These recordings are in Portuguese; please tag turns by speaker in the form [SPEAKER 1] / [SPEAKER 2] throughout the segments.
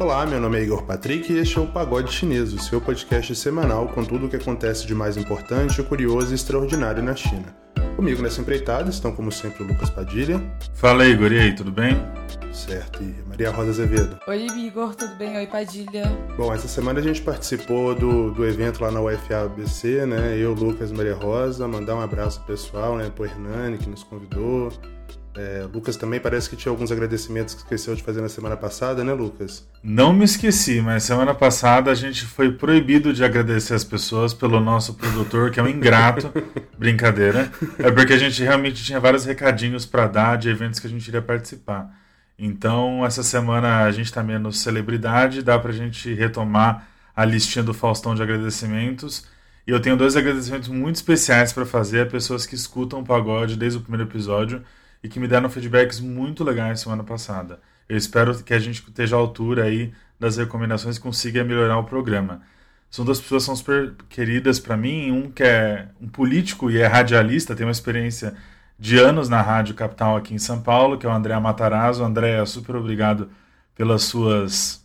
[SPEAKER 1] Olá, meu nome é Igor Patrick e este é o Pagode Chinês, o seu podcast semanal com tudo o que acontece de mais importante, curioso e extraordinário na China. Comigo nessa empreitada estão, como sempre, o Lucas Padilha.
[SPEAKER 2] Fala aí, Igor, e aí, tudo bem?
[SPEAKER 1] Certo, e Maria Rosa Azevedo.
[SPEAKER 3] Oi, Igor, tudo bem? Oi, Padilha.
[SPEAKER 1] Bom, essa semana a gente participou do, do evento lá na UFABC, né? Eu, Lucas e Maria Rosa, mandar um abraço pessoal, né, pro Hernani, que nos convidou, é, Lucas também parece que tinha alguns agradecimentos que esqueceu de fazer na semana passada, né, Lucas?
[SPEAKER 2] Não me esqueci, mas semana passada a gente foi proibido de agradecer as pessoas pelo nosso produtor, que é um ingrato. Brincadeira. É porque a gente realmente tinha vários recadinhos para dar de eventos que a gente iria participar. Então, essa semana a gente está menos celebridade, dá para a gente retomar a listinha do Faustão de agradecimentos. E eu tenho dois agradecimentos muito especiais para fazer a pessoas que escutam o pagode desde o primeiro episódio e que me deram feedbacks muito legais semana passada. Eu espero que a gente esteja à altura aí das recomendações e consiga melhorar o programa. São duas pessoas que são super queridas para mim, um que é um político e é radialista, tem uma experiência de anos na Rádio Capital aqui em São Paulo, que é o André Matarazzo. André, super obrigado pelas suas,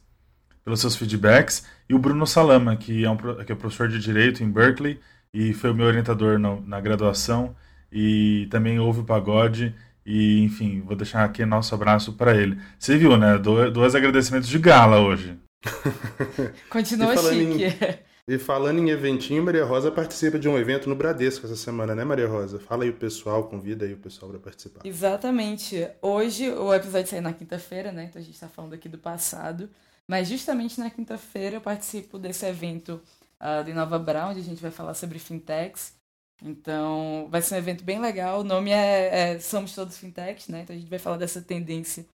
[SPEAKER 2] pelos seus feedbacks. E o Bruno Salama, que é, um, que é professor de Direito em Berkeley e foi o meu orientador no, na graduação e também ouve o pagode e, enfim, vou deixar aqui nosso abraço para ele. Você viu, né? Do, dois agradecimentos de gala hoje.
[SPEAKER 3] Continua chique.
[SPEAKER 1] Em, e falando em eventinho, Maria Rosa participa de um evento no Bradesco essa semana, né, Maria Rosa? Fala aí o pessoal, convida aí o pessoal para participar.
[SPEAKER 3] Exatamente. Hoje o episódio saiu na quinta-feira, né? Então a gente está falando aqui do passado. Mas justamente na quinta-feira eu participo desse evento uh, de Nova Brown, onde a gente vai falar sobre fintechs. Então, vai ser um evento bem legal. O nome é, é Somos Todos Fintechs, né? Então, a gente vai falar dessa tendência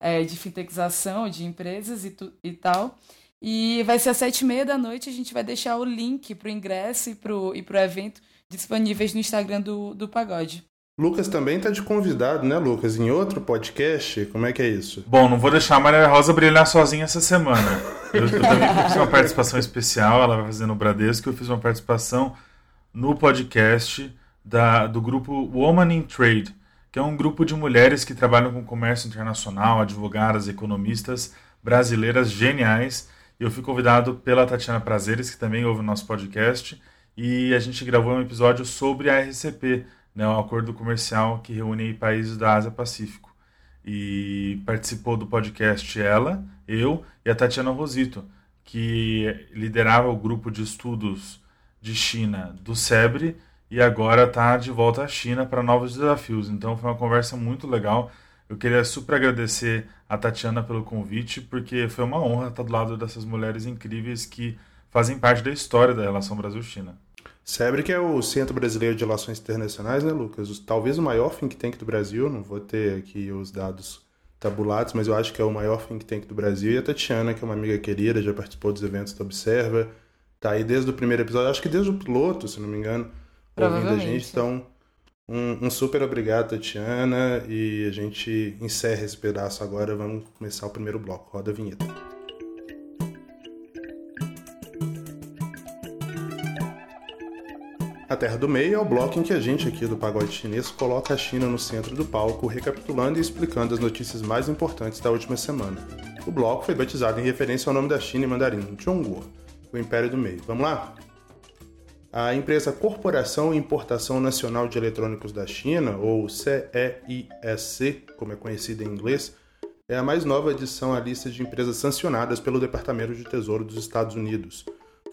[SPEAKER 3] é, de fintechização de empresas e, tu, e tal. E vai ser às sete e meia da noite. A gente vai deixar o link para o ingresso e para o e pro evento disponíveis no Instagram do, do Pagode.
[SPEAKER 1] Lucas também está de convidado, né, Lucas? Em outro podcast. Como é que é isso?
[SPEAKER 2] Bom, não vou deixar a Maria Rosa brilhar sozinha essa semana. Eu, eu também fiz uma participação especial. Ela vai fazer no Bradesco. Eu fiz uma participação no podcast da, do grupo Woman in Trade, que é um grupo de mulheres que trabalham com comércio internacional, advogadas, economistas brasileiras geniais. Eu fui convidado pela Tatiana Prazeres, que também ouve o nosso podcast, e a gente gravou um episódio sobre a RCP, né, o acordo comercial que reúne países da Ásia Pacífico. E participou do podcast ela, eu e a Tatiana Rosito, que liderava o grupo de estudos de China do SEBRE e agora está de volta à China para novos desafios. Então foi uma conversa muito legal. Eu queria super agradecer a Tatiana pelo convite, porque foi uma honra estar do lado dessas mulheres incríveis que fazem parte da história da relação Brasil-China.
[SPEAKER 1] SEBRE que é o Centro Brasileiro de Relações Internacionais, né, Lucas? Talvez o maior think tank do Brasil, não vou ter aqui os dados tabulados, mas eu acho que é o maior think tank do Brasil. E a Tatiana, que é uma amiga querida, já participou dos eventos da Observa, Tá aí desde o primeiro episódio, acho que desde o piloto, se não me engano, ouvindo a gente. Então, um, um, super obrigado, Tatiana. E a gente encerra esse pedaço agora. Vamos começar o primeiro bloco. Roda a vinheta. A Terra do Meio é o bloco em que a gente aqui do Pagode Chinês coloca a China no centro do palco, recapitulando e explicando as notícias mais importantes da última semana. O bloco foi batizado em referência ao nome da China em mandarim, Zhongguo, o Império do Meio. Vamos lá? A empresa Corporação Importação Nacional de Eletrônicos da China, ou CEISC, como é conhecida em inglês, é a mais nova adição à lista de empresas sancionadas pelo Departamento de Tesouro dos Estados Unidos.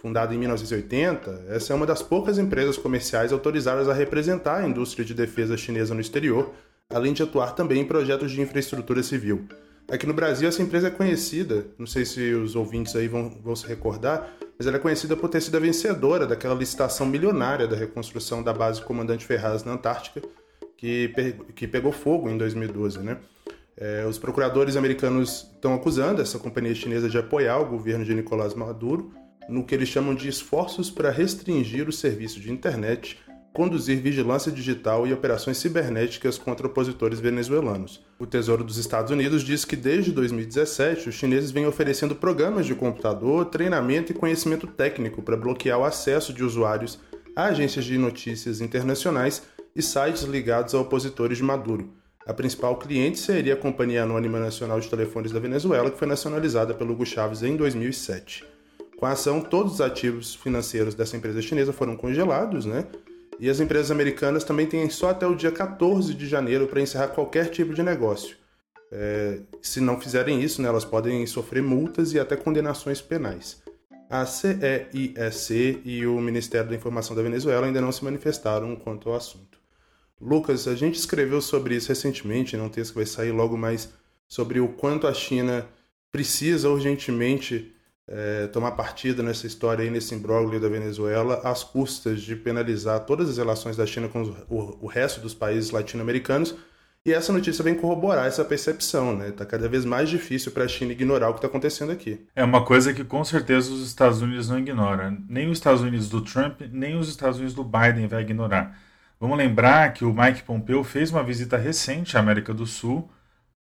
[SPEAKER 1] Fundada em 1980, essa é uma das poucas empresas comerciais autorizadas a representar a indústria de defesa chinesa no exterior, além de atuar também em projetos de infraestrutura civil. Aqui no Brasil, essa empresa é conhecida, não sei se os ouvintes aí vão, vão se recordar, mas ela é conhecida por ter sido a vencedora daquela licitação milionária da reconstrução da base Comandante Ferraz na Antártica, que, que pegou fogo em 2012, né? É, os procuradores americanos estão acusando essa companhia chinesa de apoiar o governo de Nicolás Maduro no que eles chamam de esforços para restringir o serviço de internet conduzir vigilância digital e operações cibernéticas contra opositores venezuelanos. O Tesouro dos Estados Unidos diz que desde 2017 os chineses vêm oferecendo programas de computador, treinamento e conhecimento técnico para bloquear o acesso de usuários a agências de notícias internacionais e sites ligados a opositores de Maduro. A principal cliente seria a Companhia Anônima Nacional de Telefones da Venezuela, que foi nacionalizada pelo Hugo Chávez em 2007. Com a ação, todos os ativos financeiros dessa empresa chinesa foram congelados, né? E as empresas americanas também têm só até o dia 14 de janeiro para encerrar qualquer tipo de negócio. É, se não fizerem isso, né, elas podem sofrer multas e até condenações penais. A CEISC e o Ministério da Informação da Venezuela ainda não se manifestaram quanto ao assunto. Lucas, a gente escreveu sobre isso recentemente, num texto que vai sair logo mais, sobre o quanto a China precisa urgentemente é, tomar partida nessa história aí, nesse imbróglio da Venezuela, às custas de penalizar todas as relações da China com o, o resto dos países latino-americanos. E essa notícia vem corroborar essa percepção, né? Está cada vez mais difícil para a China ignorar o que está acontecendo aqui.
[SPEAKER 2] É uma coisa que com certeza os Estados Unidos não ignoram. Nem os Estados Unidos do Trump, nem os Estados Unidos do Biden vai ignorar. Vamos lembrar que o Mike Pompeo fez uma visita recente à América do Sul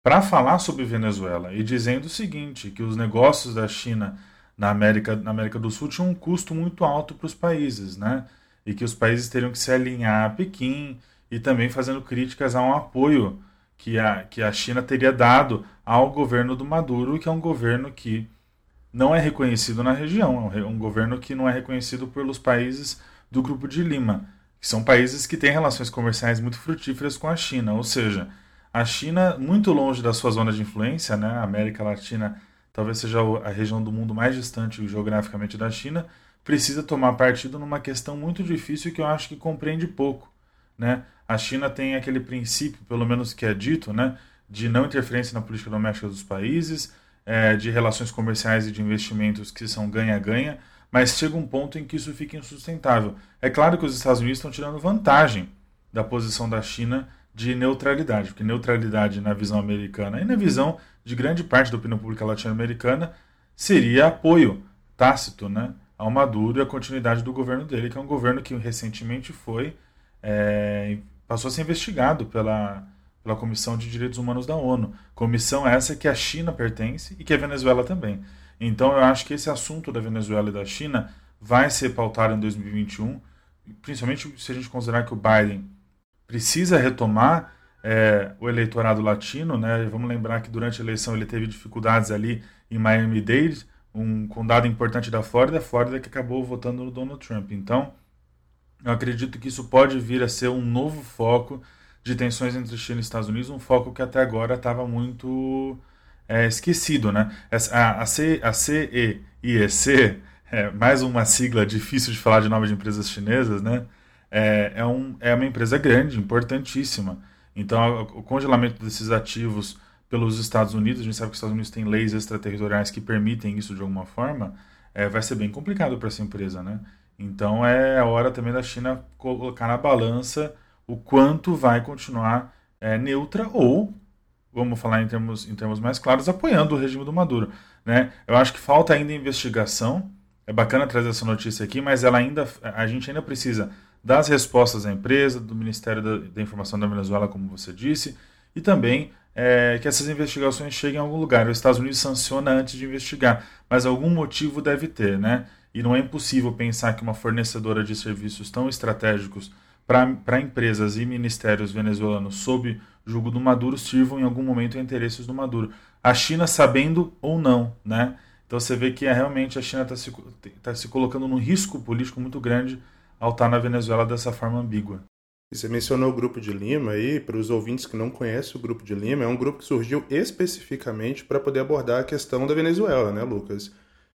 [SPEAKER 2] para falar sobre Venezuela e dizendo o seguinte, que os negócios da China na América, na América do Sul tinha um custo muito alto para os países, né? E que os países teriam que se alinhar a Pequim e também fazendo críticas a um apoio que a, que a China teria dado ao governo do Maduro, que é um governo que não é reconhecido na região, é um governo que não é reconhecido pelos países do Grupo de Lima, que são países que têm relações comerciais muito frutíferas com a China, ou seja, a China, muito longe da sua zona de influência, né, a América Latina talvez seja a região do mundo mais distante geograficamente da China, precisa tomar partido numa questão muito difícil que eu acho que compreende pouco. Né? A China tem aquele princípio, pelo menos que é dito, né, de não interferência na política doméstica dos países, é, de relações comerciais e de investimentos que são ganha-ganha, mas chega um ponto em que isso fica insustentável. É claro que os Estados Unidos estão tirando vantagem da posição da China de neutralidade, porque neutralidade na visão americana e na visão de grande parte da opinião pública latino-americana seria apoio tácito né, ao Maduro e a continuidade do governo dele, que é um governo que recentemente foi é, passou a ser investigado pela, pela Comissão de Direitos Humanos da ONU. Comissão essa que a China pertence e que a Venezuela também. Então eu acho que esse assunto da Venezuela e da China vai ser pautado em 2021, principalmente se a gente considerar que o Biden precisa retomar é, o eleitorado latino, né? Vamos lembrar que durante a eleição ele teve dificuldades ali em Miami-Dade, um condado importante da Flórida, Flórida que acabou votando no Donald Trump. Então, eu acredito que isso pode vir a ser um novo foco de tensões entre China e Estados Unidos, um foco que até agora estava muito é, esquecido, né? A, a, C, a CEIEC, é, mais uma sigla difícil de falar de nome de empresas chinesas, né? É, é, um, é uma empresa grande, importantíssima. Então, o congelamento desses ativos pelos Estados Unidos, a gente sabe que os Estados Unidos têm leis extraterritoriais que permitem isso de alguma forma, é, vai ser bem complicado para essa empresa, né? Então, é a hora também da China colocar na balança o quanto vai continuar é, neutra ou, vamos falar em termos, em termos mais claros, apoiando o regime do Maduro. Né? Eu acho que falta ainda investigação. É bacana trazer essa notícia aqui, mas ela ainda, a gente ainda precisa das respostas à empresa, do Ministério da, da Informação da Venezuela, como você disse, e também é, que essas investigações cheguem a algum lugar. Os Estados Unidos sanciona antes de investigar, mas algum motivo deve ter, né? E não é impossível pensar que uma fornecedora de serviços tão estratégicos para empresas e ministérios venezuelanos sob julgo do Maduro sirvam em algum momento a interesses do Maduro. A China sabendo ou não, né? Então você vê que é, realmente a China está se, tá se colocando num risco político muito grande ao estar na Venezuela dessa forma ambígua.
[SPEAKER 1] Você mencionou o Grupo de Lima aí, para os ouvintes que não conhecem o Grupo de Lima, é um grupo que surgiu especificamente para poder abordar a questão da Venezuela, né, Lucas?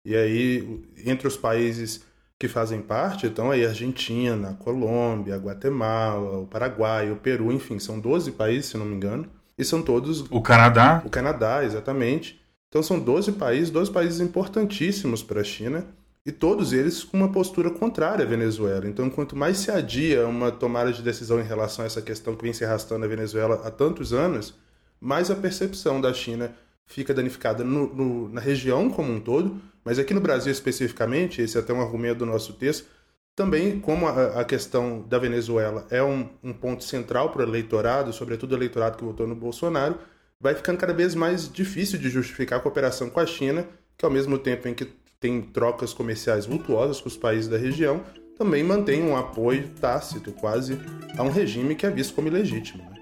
[SPEAKER 1] E aí, entre os países que fazem parte, estão aí Argentina, Colômbia, Guatemala, o Paraguai, o Peru, enfim, são 12 países, se não me engano. E são todos.
[SPEAKER 2] O Canadá?
[SPEAKER 1] O Canadá, exatamente. Então são 12 países, 12 países importantíssimos para a China e todos eles com uma postura contrária à Venezuela. Então, quanto mais se adia uma tomada de decisão em relação a essa questão que vem se arrastando na Venezuela há tantos anos, mais a percepção da China fica danificada no, no, na região como um todo, mas aqui no Brasil especificamente, esse é até um argumento do nosso texto, também como a, a questão da Venezuela é um, um ponto central para o eleitorado, sobretudo o eleitorado que votou no Bolsonaro, vai ficando cada vez mais difícil de justificar a cooperação com a China, que ao mesmo tempo em que tem trocas comerciais vultuosas com os países da região, também mantém um apoio tácito quase a um regime que é visto como ilegítimo. Né?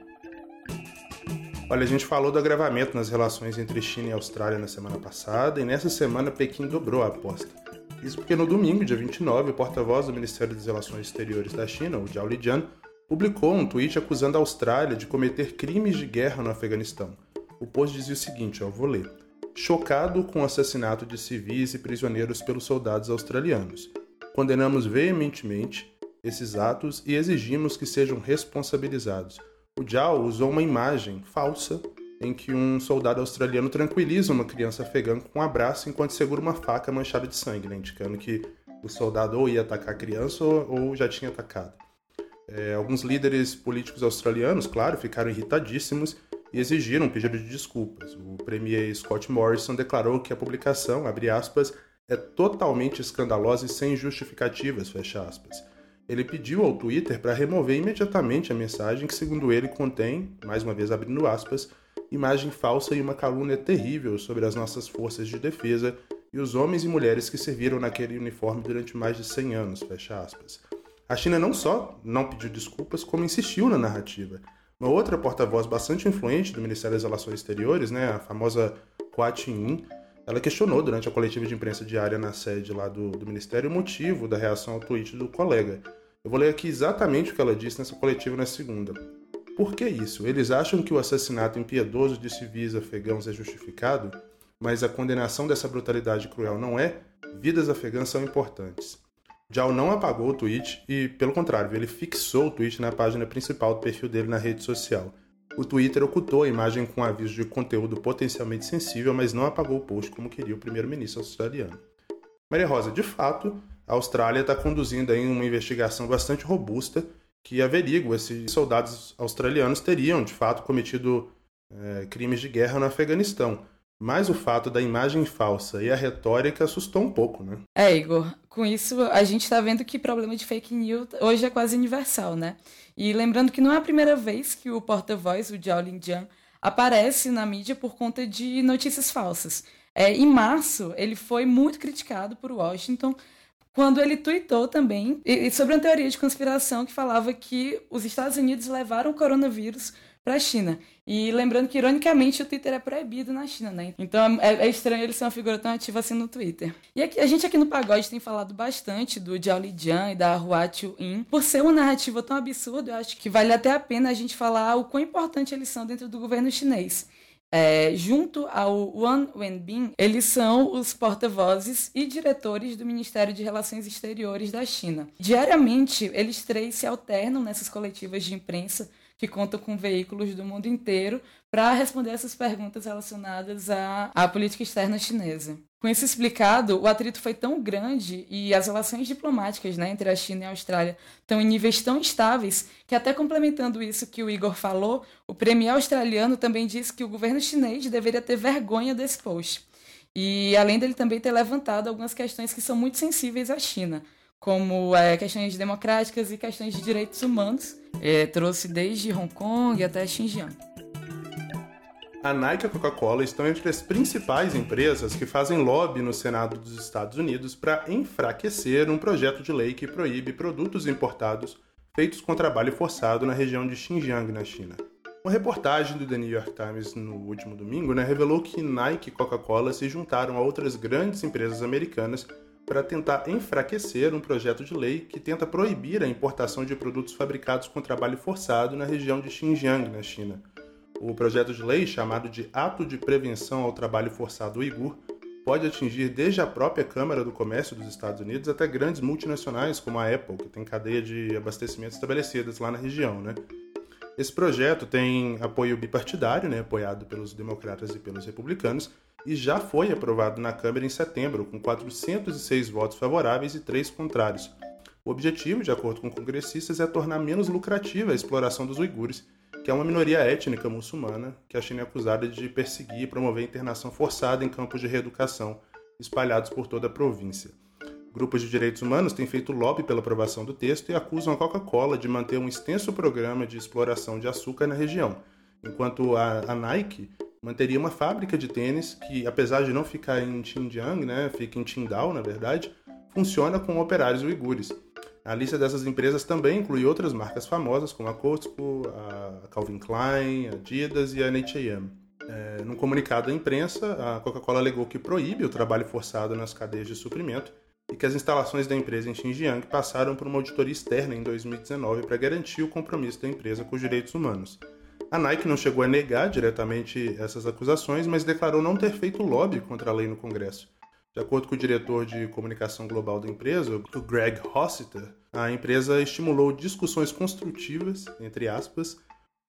[SPEAKER 1] Olha, a gente falou do agravamento nas relações entre China e Austrália na semana passada, e nessa semana Pequim dobrou a aposta. Isso porque no domingo, dia 29, o porta-voz do Ministério das Relações Exteriores da China, o Zhao Lijian, publicou um tweet acusando a Austrália de cometer crimes de guerra no Afeganistão. O post dizia o seguinte, ó, vou ler. Chocado com o assassinato de civis e prisioneiros pelos soldados australianos. Condenamos veementemente esses atos e exigimos que sejam responsabilizados. O Zhao usou uma imagem falsa em que um soldado australiano tranquiliza uma criança afegã com um abraço enquanto segura uma faca manchada de sangue, né, indicando que o soldado ou ia atacar a criança ou, já tinha atacado. É, alguns líderes políticos australianos, claro, ficaram irritadíssimos e exigiram um pedido de desculpas. O premier Scott Morrison declarou que a publicação, abre aspas, é totalmente escandalosa e sem justificativas, fecha aspas ele pediu ao Twitter para remover imediatamente a mensagem que, segundo ele, contém, mais uma vez abrindo aspas, imagem falsa e uma calúnia terrível sobre as nossas forças de defesa e os homens e mulheres que serviram naquele uniforme durante mais de 100 anos, fecha aspas. A China não só não pediu desculpas, como insistiu na narrativa. Uma outra porta-voz bastante influente do Ministério das Relações Exteriores, né, a famosa Hua Chunying, ela questionou durante a coletiva de imprensa diária na sede lá do, do Ministério o motivo da reação ao tweet do colega. Eu vou ler aqui exatamente o que ela disse nessa coletiva na segunda. Por que isso? Eles acham que o assassinato impiedoso de civis afegãos é justificado, mas a condenação dessa brutalidade cruel não é? Vidas afegãs são importantes. Jal não apagou o tweet e, pelo contrário, ele fixou o tweet na página principal do perfil dele na rede social. O Twitter ocultou a imagem com aviso de conteúdo potencialmente sensível, mas não apagou o post como queria o primeiro-ministro australiano. Maria Rosa, de fato, a Austrália está conduzindo aí uma investigação bastante robusta que averigua se soldados australianos teriam, de fato, cometido é, crimes de guerra no Afeganistão. Mas o fato da imagem falsa e a retórica assustou um pouco, né?
[SPEAKER 3] É, Igor. Com isso, a gente está vendo que problema de fake news hoje é quase universal, né? E lembrando que não é a primeira vez que o porta-voz, o Jiao Linjian, aparece na mídia por conta de notícias falsas. É, em março, ele foi muito criticado por Washington quando ele tweetou também sobre uma teoria de conspiração que falava que os Estados Unidos levaram o coronavírus para a China. E lembrando que, ironicamente, o Twitter é proibido na China, né? Então é, é, estranho ele ser uma figura tão ativa assim no Twitter. E aqui, a gente aqui no Pagode tem falado bastante do Jiao Lijian e da Hua Chu-in. Por ser uma narrativa tão absurda, eu acho que vale até a pena a gente falar o quão importante eles são dentro do governo chinês. É, junto ao Wang Wenbin, eles são os porta-vozes e diretores do Ministério de Relações Exteriores da China. Diariamente, eles três se alternam nessas coletivas de imprensa que contam com veículos do mundo inteiro para responder essas perguntas relacionadas à, à política externa chinesa. Com isso explicado, o atrito foi tão grande e as relações diplomáticas né, entre a China e a Austrália estão em níveis tão estáveis que, até complementando isso que o Igor falou, o premier australiano também disse que o governo chinês deveria ter vergonha desse post. E além dele também ter levantado algumas questões que são muito sensíveis à China, como é, questões democráticas e questões de direitos humanos. É, trouxe desde Hong Kong até Xinjiang.
[SPEAKER 1] A Nike e a Coca-Cola estão entre as principais empresas que fazem lobby no Senado dos Estados Unidos para enfraquecer um projeto de lei que proíbe produtos importados feitos com trabalho forçado na região de Xinjiang, na China. Uma reportagem do The New York Times no último domingo né, revelou que Nike e Coca-Cola se juntaram a outras grandes empresas americanas para tentar enfraquecer um projeto de lei que tenta proibir a importação de produtos fabricados com trabalho forçado na região de Xinjiang, na China. O projeto de lei, chamado de Ato de Prevenção ao Trabalho Forçado Uigur, pode atingir desde a própria Câmara do Comércio dos Estados Unidos até grandes multinacionais como a Apple, que tem cadeia de abastecimento estabelecidas lá na região. Né? Esse projeto tem apoio bipartidário, né, apoiado pelos democratas e pelos republicanos, e já foi aprovado na Câmara em setembro, com 406 votos favoráveis e 3 contrários. O objetivo, de acordo com congressistas, é tornar menos lucrativa a exploração dos uigures, que é uma minoria étnica muçulmana que a China é acusada de perseguir e promover internação forçada em campos de reeducação espalhados por toda a província. Grupos de direitos humanos têm feito lobby pela aprovação do texto e acusam a Coca-Cola de manter um extenso programa de exploração de açúcar na região, enquanto a, Nike manteria uma fábrica de tênis que, apesar de não ficar em Xinjiang, né, fica em Qingdao, na verdade, funciona com operários uigures. A lista dessas empresas também inclui outras marcas famosas, como a Costco, a Calvin Klein, a Adidas e a H&M. É, num comunicado à imprensa, a Coca-Cola alegou que proíbe o trabalho forçado nas cadeias de suprimento e que as instalações da empresa em Xinjiang passaram por uma auditoria externa em 2019 para garantir o compromisso da empresa com os direitos humanos. A Nike não chegou a negar diretamente essas acusações, mas declarou não ter feito lobby contra a lei no Congresso. De acordo com o diretor de comunicação global da empresa, o Greg Hossiter, a empresa estimulou discussões construtivas, entre aspas,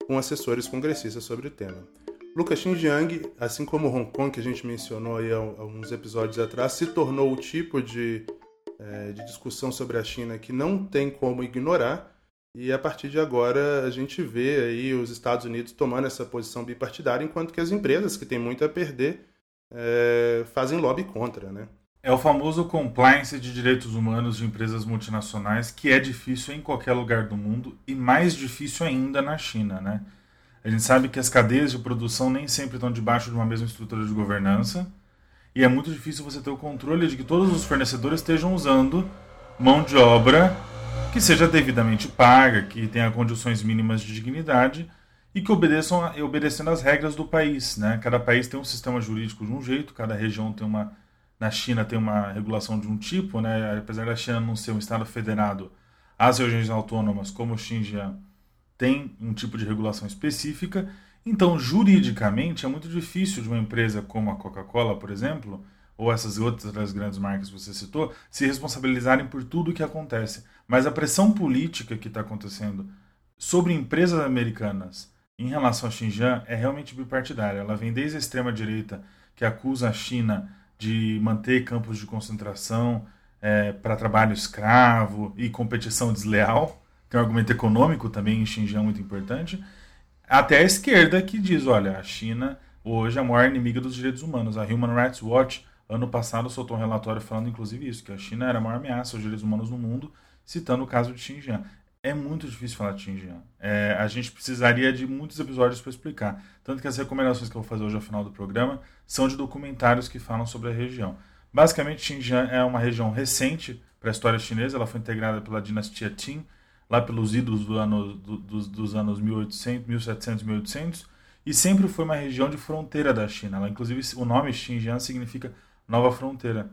[SPEAKER 1] com assessores congressistas sobre o tema. Lucas Xinjiang, assim como Hong Kong, que a gente mencionou aí alguns episódios atrás, se tornou o tipo de, é, de discussão sobre a China que não tem como ignorar, e a partir de agora a gente vê aí os Estados Unidos tomando essa posição bipartidária, enquanto que as empresas que têm muito a perder é, fazem lobby contra, né?
[SPEAKER 2] É o famoso compliance de direitos humanos de empresas multinacionais que é difícil em qualquer lugar do mundo e mais difícil ainda na China, né? A gente sabe que as cadeias de produção nem sempre estão debaixo de uma mesma estrutura de governança e é muito difícil você ter o controle de que todos os fornecedores estejam usando mão de obra que seja devidamente paga, que tenha condições mínimas de dignidade e que obedeçam obedecendo às regras do país. Né? Cada país tem um sistema jurídico de um jeito, cada região tem uma. Na China tem uma regulação de um tipo, né? apesar da China não ser um Estado federado, as regiões autônomas, como o Xinjiang, tem um tipo de regulação específica. Então, juridicamente, é muito difícil de uma empresa como a Coca-Cola, por exemplo, ou essas outras grandes marcas que você citou, se responsabilizarem por tudo o que acontece. Mas a pressão política que está acontecendo sobre empresas americanas em relação a Xinjiang é realmente bipartidária. Ela vem desde a extrema-direita, que acusa a China de manter campos de concentração é, para trabalho escravo e competição desleal. Tem um argumento econômico também em Xinjiang muito importante. Até a esquerda que diz: olha, a China hoje é a maior inimiga dos direitos humanos. A Human Rights Watch, ano passado, soltou um relatório falando inclusive isso, que a China era a maior ameaça aos direitos humanos no mundo, citando o caso de Xinjiang é muito difícil falar de Xinjiang. É, a gente precisaria de muitos episódios para explicar. Tanto que as recomendações que eu vou fazer hoje ao final do programa são de documentários que falam sobre a região. Basicamente, Xinjiang é uma região recente para a história chinesa. Ela foi integrada pela dinastia Qin, lá pelos idos do ano, do, dos, dos anos 1800, 1700 1800, e sempre foi uma região de fronteira da China. Ela, inclusive, o nome Xinjiang significa nova fronteira.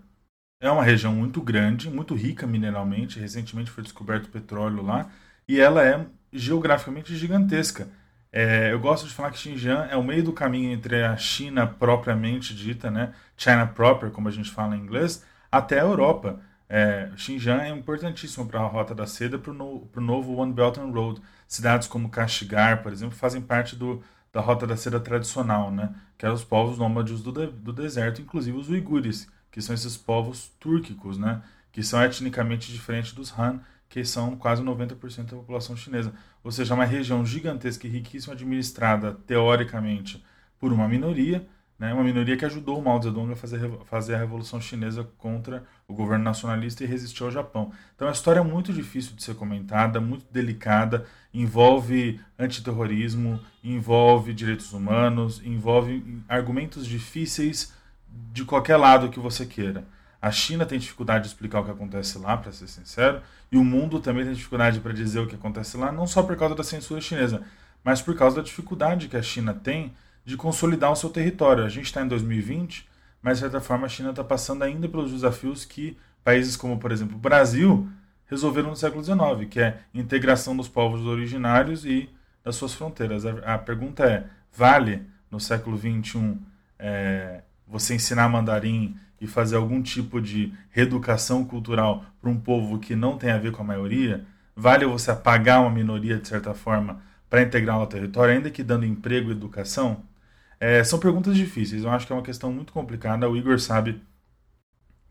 [SPEAKER 2] É uma região muito grande, muito rica mineralmente. Recentemente foi descoberto petróleo lá e ela é geograficamente gigantesca. É, eu gosto de falar que Xinjiang é o meio do caminho entre a China propriamente dita, né, China proper, como a gente fala em inglês, até a Europa. É, Xinjiang é importantíssimo para a Rota da Seda, para o no, novo One Belt and Road. Cidades como Kashgar, por exemplo, fazem parte do, da Rota da Seda tradicional, né, que eram os povos nômades do, de, do deserto, inclusive os uigures, que são esses povos túrquicos, né, que são etnicamente diferentes dos Han, que são quase 90% da população chinesa. Ou seja, é uma região gigantesca e riquíssima administrada, teoricamente, por uma minoria, né, uma minoria que ajudou o Mao Zedong a fazer, fazer a Revolução Chinesa contra o governo nacionalista e resistir ao Japão. Então, é uma história muito difícil de ser comentada, muito delicada, envolve antiterrorismo, envolve direitos humanos, envolve argumentos difíceis de qualquer lado que você queira. A China tem dificuldade de explicar o que acontece lá, para ser sincero, e o mundo também tem dificuldade para dizer o que acontece lá, não só por causa da censura chinesa, mas por causa da dificuldade que a China tem de consolidar o seu território. A gente está em 2020, mas de certa forma a China está passando ainda pelos desafios que países como, por exemplo, o Brasil resolveram no século XIX, que é integração dos povos originários e das suas fronteiras. A, pergunta é: vale no século XXI é, você ensinar mandarim e fazer algum tipo de reeducação cultural para um povo que não tem a ver com a maioria, vale você apagar uma minoria de certa forma para integrar ao território, ainda que dando emprego e educação? É, são perguntas difíceis, eu acho que é uma questão muito complicada. O Igor sabe,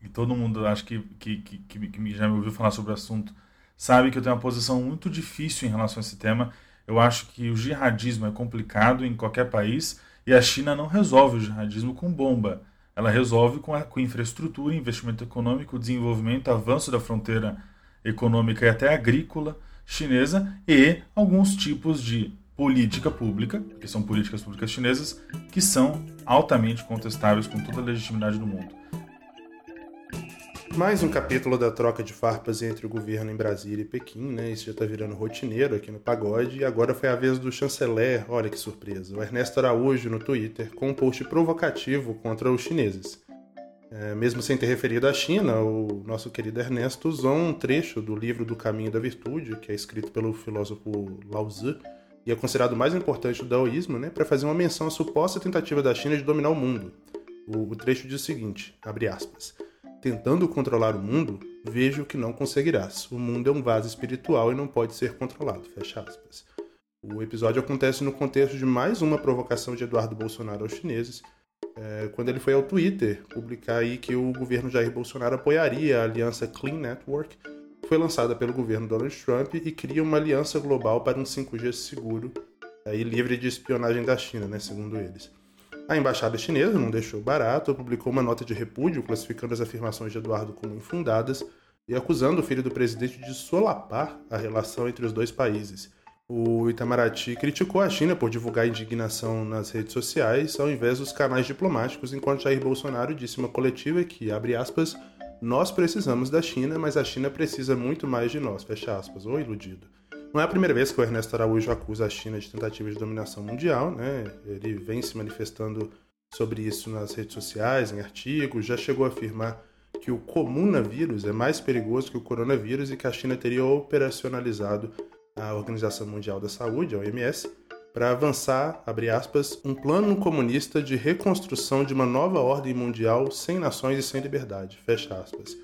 [SPEAKER 2] e todo mundo acho que, que, que, que já me ouviu falar sobre o assunto, sabe que eu tenho uma posição muito difícil em relação a esse tema. Eu acho que o jihadismo é complicado em qualquer país e a China não resolve o jihadismo com bomba. Ela resolve com, a, com infraestrutura, investimento econômico, desenvolvimento, avanço da fronteira econômica e até agrícola chinesa e alguns tipos de política pública, que são políticas públicas chinesas, que são altamente contestáveis com toda a legitimidade do mundo.
[SPEAKER 1] Mais um capítulo da troca de farpas entre o governo em Brasília e Pequim, né? Isso já tá virando rotineiro aqui no pagode. E agora foi a vez do chanceler, olha que surpresa, o Ernesto Araújo no Twitter, com um post provocativo contra os chineses. É, mesmo sem ter referido à China, o nosso querido Ernesto usou um trecho do livro do Caminho da Virtude, que é escrito pelo filósofo Lao Tzu, e é considerado o mais importante do daoísmo, né, para fazer uma menção à suposta tentativa da China de dominar o mundo. O, o trecho diz o seguinte, abre aspas, Tentando controlar o mundo, vejo que não conseguirás. O mundo é um vaso espiritual e não pode ser controlado. Fecha aspas. O episódio acontece no contexto de mais uma provocação de Eduardo Bolsonaro aos chineses, é, quando ele foi ao Twitter publicar aí que o governo Jair Bolsonaro apoiaria a aliança Clean Network, que foi lançada pelo governo Donald Trump e cria uma aliança global para um 5G seguro e livre de espionagem da China, né, segundo eles. A embaixada chinesa não deixou barato, publicou uma nota de repúdio classificando as afirmações de Eduardo como infundadas e acusando o filho do presidente de solapar a relação entre os dois países. O Itamaraty criticou a China por divulgar indignação nas redes sociais ao invés dos canais diplomáticos, enquanto Jair Bolsonaro disse uma coletiva que, abre aspas, nós precisamos da China, mas a China precisa muito mais de nós, fecha aspas, ou iludido. Não é a primeira vez que o Ernesto Araújo acusa a China de tentativa de dominação mundial, né? Ele vem se manifestando sobre isso nas redes sociais, em artigos, já chegou a afirmar que o comunavírus é mais perigoso que o coronavírus e que a China teria operacionalizado a Organização Mundial da Saúde, a OMS, para avançar, abre aspas, um plano comunista de reconstrução de uma nova ordem mundial sem nações e sem liberdade, fecha aspas.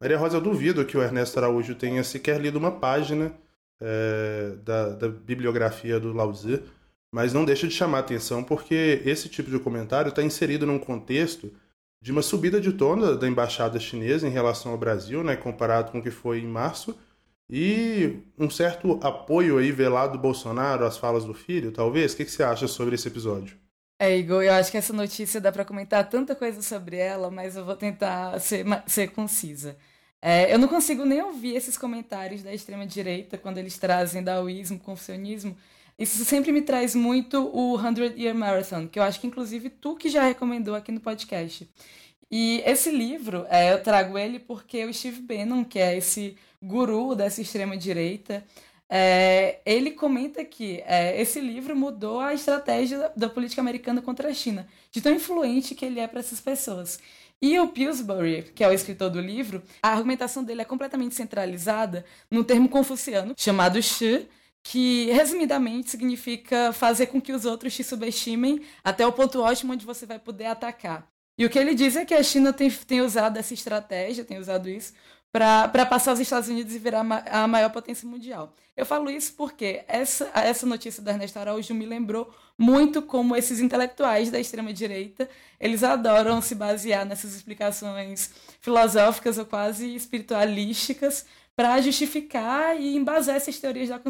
[SPEAKER 1] Maria Rosa, eu duvido que o Ernesto Araújo tenha sequer lido uma página é, da, da, bibliografia do Lao Tzu, mas não deixa de chamar atenção porque esse tipo de comentário está inserido num contexto de uma subida de tom da embaixada chinesa em relação ao Brasil, né, comparado com o que foi em março, e um certo apoio aí velado do Bolsonaro às falas do filho, talvez. O que, que você acha sobre esse episódio?
[SPEAKER 3] É, Igor, eu acho que essa notícia dá para comentar tanta coisa sobre ela, mas eu vou tentar ser, ser concisa. É, eu não consigo nem ouvir esses comentários da extrema-direita quando eles trazem daoísmo, confucionismo. Isso sempre me traz muito o 100 Year Marathon, que eu acho que inclusive tu que já recomendou aqui no podcast. E esse livro, é, eu trago ele porque o Steve Bannon, que é esse guru dessa extrema-direita, é, ele comenta que é, esse livro mudou a estratégia da, da, política americana contra a China, de tão influente que ele é para essas pessoas. E o Pillsbury, que é o escritor do livro, a argumentação dele é completamente centralizada no termo confuciano chamado Shi, que resumidamente significa fazer com que os outros te subestimem até o ponto ótimo onde você vai poder atacar. E o que ele diz é que a China tem, tem usado essa estratégia, tem usado isso, para passar os Estados Unidos e virar a maior potência mundial. Eu falo isso porque essa, essa notícia da Ernesto Araújo me lembrou muito como esses intelectuais da extrema-direita, eles adoram se basear nessas explicações filosóficas ou quase espiritualísticas para justificar e embasar essas teorias da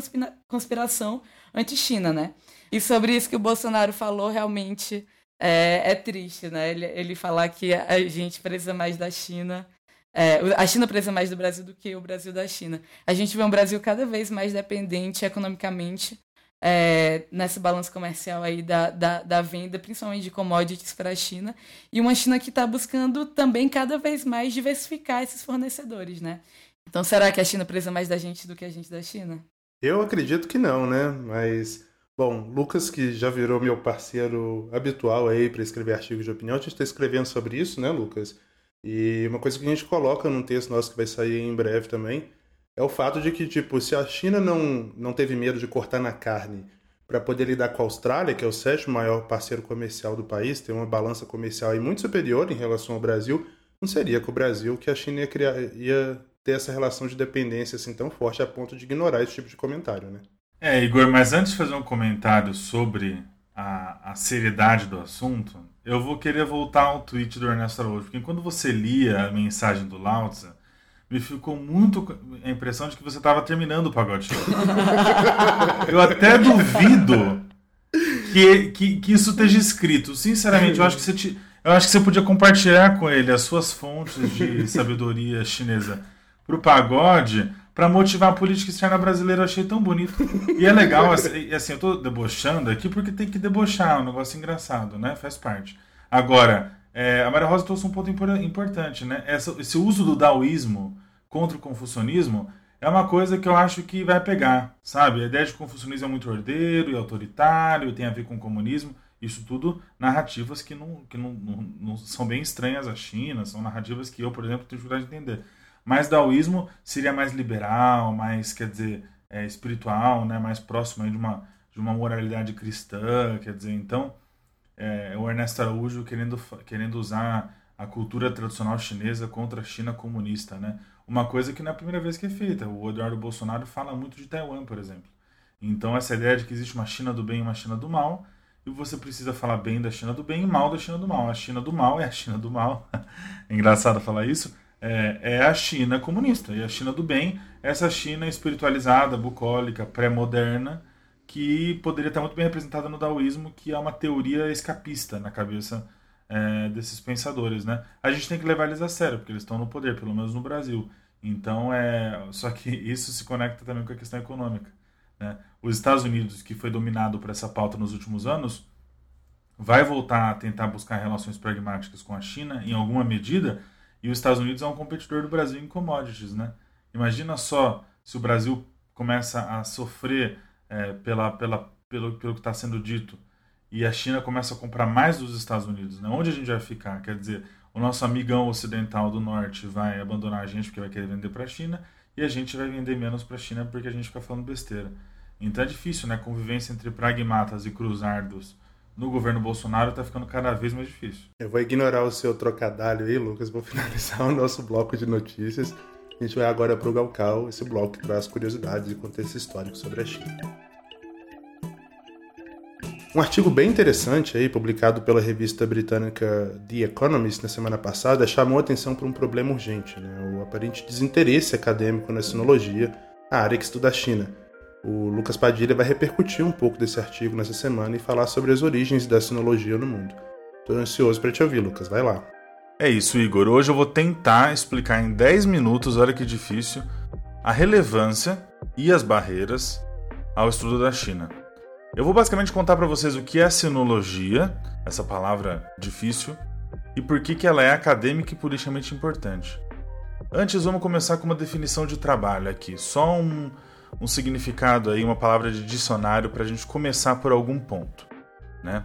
[SPEAKER 3] conspiração anti-China, né? E sobre isso que o Bolsonaro falou, realmente é, é triste, né? Ele, ele falar que a gente precisa mais da China é, a China precisa mais do Brasil do que o Brasil da China. A gente vê um Brasil cada vez mais dependente economicamente é, nesse balanço comercial aí da, da, da venda, principalmente de commodities para a China, e uma China que está buscando também cada vez mais diversificar esses fornecedores, né? Então, será que a China precisa mais da gente do que a gente da China?
[SPEAKER 1] Eu acredito que não, né? Mas, bom, Lucas, que já virou meu parceiro habitual aí para escrever artigos de opinião, a gente está escrevendo sobre isso, né, Lucas? E uma coisa que a gente coloca num texto nosso que vai sair em breve também é o fato de que, tipo, se a China não, não teve medo de cortar na carne para poder lidar com a Austrália, que é o sétimo maior parceiro comercial do país, tem uma balança comercial muito superior em relação ao Brasil, não seria com o Brasil que a China ia, criar, ia ter essa relação de dependência assim tão forte a ponto de ignorar esse tipo de comentário, né?
[SPEAKER 2] É, Igor, mas antes de fazer um comentário sobre a, a seriedade do assunto, eu vou querer voltar ao tweet do Ernesto Araújo, porque quando você lia a mensagem do Lautza, me ficou muito a impressão de que você estava terminando o pagode show. eu até duvido que, que, que, isso esteja escrito. Sinceramente, eu acho que você te, eu acho que você podia compartilhar com ele as suas fontes de sabedoria chinesa para o pagode para motivar a política externa brasileira. Eu achei tão bonito. E é legal, assim, assim, eu tô debochando aqui porque tem que debochar, é um negócio engraçado, né? Faz parte. Agora, é, a Maria Rosa trouxe um ponto importante, né? Essa, esse uso do daoísmo contra o confucionismo é uma coisa que eu acho que vai pegar, sabe? A ideia de confucionismo é muito ordeiro e autoritário, tem a ver com o comunismo. Isso tudo narrativas que, não, que não, não, não são bem estranhas à China, são narrativas que eu, por exemplo, tenho dificuldade de entender. Mas daoísmo seria mais liberal, mais, quer dizer, é, espiritual, né? mais próximo de uma, de uma moralidade cristã, quer dizer, então, é, o Ernesto Araújo querendo, querendo usar a cultura tradicional chinesa contra a China comunista, né? Uma coisa que não é a primeira vez que é feita. O Eduardo Bolsonaro fala muito de Taiwan, por exemplo. Então, essa ideia de que existe uma China do bem e uma China do mal, e você precisa falar bem da China do bem e mal da China do mal. A China do mal é a China do mal. é engraçado falar isso. É, é, a China comunista. E a China do bem essa China espiritualizada, bucólica, pré-moderna, que poderia estar muito bem representada no daoísmo, que é uma teoria escapista na cabeça é, desses pensadores. Né? A gente tem que levar eles a sério, porque eles estão no poder, pelo menos no Brasil. Então, é, só que isso se conecta também com a questão econômica. Né? Os Estados Unidos, que foi dominado por essa pauta nos últimos anos, vai voltar a tentar buscar relações pragmáticas com a China em alguma medida, e os Estados Unidos é um competidor do Brasil em commodities. Né? Imagina só se o Brasil começa a sofrer é, pela, pela, pelo, pelo que está sendo dito e a China começa a comprar mais dos Estados Unidos. Né? Onde a gente vai ficar? Quer dizer, o nosso amigão ocidental do norte vai abandonar a gente porque vai querer vender para a China e a gente vai vender menos para a China porque a gente fica falando besteira. Então é difícil, né? Convivência entre pragmatas e cruzardos no governo Bolsonaro está ficando cada vez mais difícil.
[SPEAKER 1] Eu vou ignorar o seu trocadilho aí, Lucas. Vou finalizar o nosso bloco de notícias. A gente vai agora para o Galcal, esse bloco que traz curiosidades e contexto histórico sobre a China. Um artigo bem interessante aí, publicado pela revista britânica The Economist na semana passada, chamou atenção para um problema urgente, né? o aparente desinteresse acadêmico na sinologia, a área que estuda a China. O Lucas Padilha vai repercutir um pouco desse artigo nessa semana e falar sobre as origens da sinologia no mundo. Estou ansioso para te ouvir, Lucas. Vai lá.
[SPEAKER 2] É isso, Igor. Hoje eu vou tentar explicar em 10 minutos, olha que difícil, a relevância e as barreiras ao estudo da China. Eu vou basicamente contar para vocês o que é sinologia, essa palavra difícil, e por que, que ela é acadêmica e politicamente importante. Antes, vamos começar com uma definição de trabalho aqui, só um, um significado aí, uma palavra de dicionário para a gente começar por algum ponto. Né?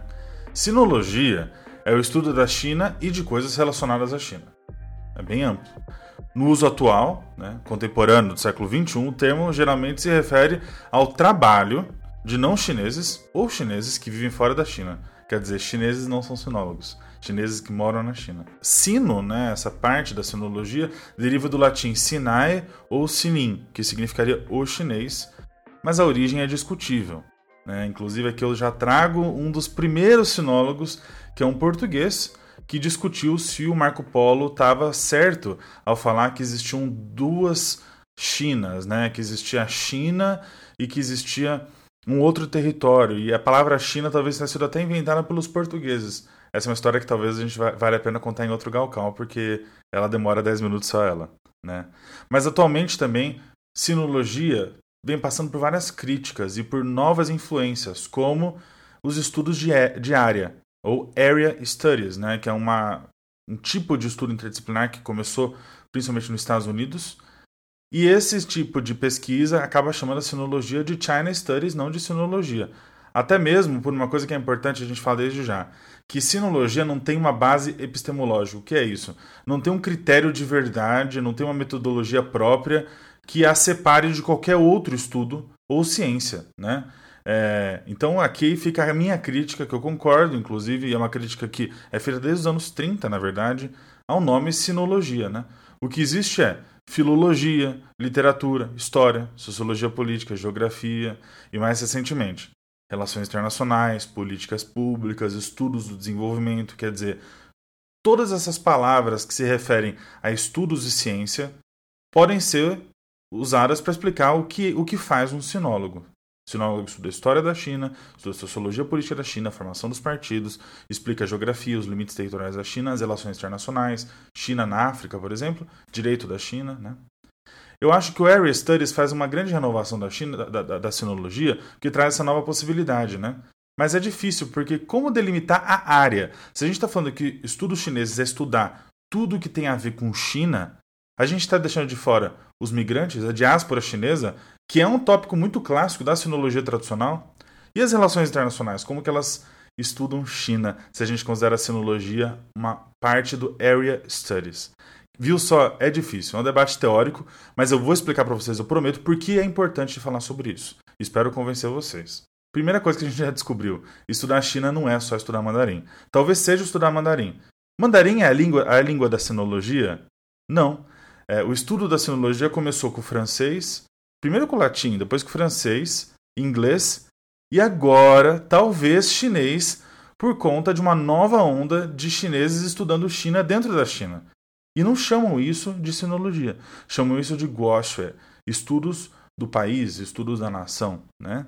[SPEAKER 2] Sinologia é o estudo da China e de coisas relacionadas à China. É bem amplo. No uso atual, né, contemporâneo do século XXI, o termo geralmente se refere ao trabalho de não chineses ou chineses que vivem fora da China. Quer dizer, chineses não são sinólogos, chineses que moram na China. Sino, né, essa parte da sinologia, deriva do latim sinae ou sinim, que significaria o chinês, mas a origem é discutível. Né? Inclusive aqui eu já trago um dos primeiros sinólogos, que é um português, que discutiu se o Marco Polo estava certo ao falar que existiam duas Chinas, né? que existia a China e que existia um outro território. E a palavra China talvez tenha sido até inventada pelos portugueses. Essa é uma história que talvez a gente vai, vale a pena contar em outro galcão, porque ela demora 10 minutos só ela. Né? Mas atualmente também, sinologia vem passando por várias críticas e por novas influências, como os estudos de, de área, ou Area Studies, né? que é uma, um tipo de estudo interdisciplinar que começou principalmente nos Estados Unidos e esse tipo de pesquisa acaba chamando a sinologia de China Studies, não de sinologia. Até mesmo por uma coisa que é importante a gente falar desde já, que sinologia não tem uma base epistemológica. O que é isso? Não tem um critério de verdade, não tem uma metodologia própria que a separe de qualquer outro estudo ou ciência, né? É, então aqui fica a minha crítica, que eu concordo, inclusive, e é uma crítica que é feita desde os anos 30, na verdade, ao nome sinologia. Né? O que existe é filologia, literatura, história, sociologia política, geografia e, mais recentemente, relações internacionais, políticas públicas, estudos do desenvolvimento, quer dizer, todas essas palavras que se referem a estudos e ciência podem ser usadas para explicar o que, o que faz um sinólogo. Sinólogo estuda a história da China, estuda a sociologia política da China, a formação dos partidos, explica a geografia, os limites territoriais da China, as relações internacionais, China na África, por exemplo, direito da China. Né? Eu acho que o Area Studies faz uma grande renovação da, China, da, da, da sinologia, que traz essa nova possibilidade. Né? Mas é difícil, porque como delimitar a área? Se a gente está falando que estudos chineses é estudar tudo que tem a ver com China, a gente está deixando de fora os migrantes, a diáspora chinesa, que é um tópico muito clássico da sinologia tradicional, e as relações internacionais, como que elas estudam China, se a gente considera a sinologia uma parte do Area Studies. Viu só? É difícil, é um debate teórico, mas eu vou explicar para vocês, eu prometo, por que é importante falar sobre isso. Espero convencer vocês. Primeira coisa que a gente já descobriu: estudar China não é só estudar mandarim. Talvez seja estudar mandarim. Mandarim é a língua, a língua da sinologia? Não. É, o estudo da sinologia começou com o francês, primeiro com o latim, depois com o francês, inglês e agora, talvez, chinês, por conta de uma nova onda de chineses estudando China dentro da China. E não chamam isso de sinologia, chamam isso de guoxue, estudos do país, estudos da nação, né?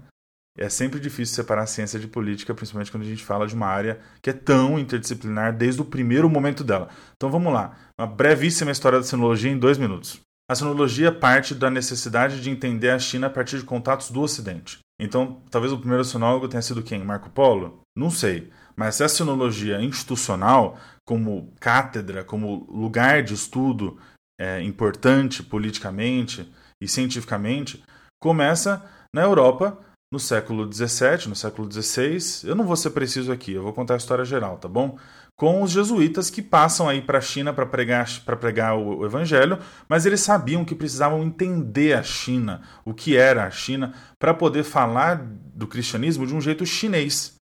[SPEAKER 2] É sempre difícil separar ciência de política, principalmente quando a gente fala de uma área que é tão interdisciplinar desde o primeiro momento dela. Então vamos lá, uma brevíssima história da sinologia em dois minutos. A sinologia parte da necessidade de entender a China a partir de contatos do Ocidente. Então, talvez o primeiro sinólogo tenha sido quem? Marco Polo? Não sei. Mas a sinologia institucional, como cátedra, como lugar de estudo é, importante politicamente e cientificamente, começa na Europa no século XVII, no século XVI. Eu não vou ser preciso aqui, eu vou contar a história geral, tá bom? Com os jesuítas que passam aí para a China para pregar, para pregar o, o evangelho, mas eles sabiam que precisavam entender a China, o que era a China, para poder falar do cristianismo de um jeito chinês.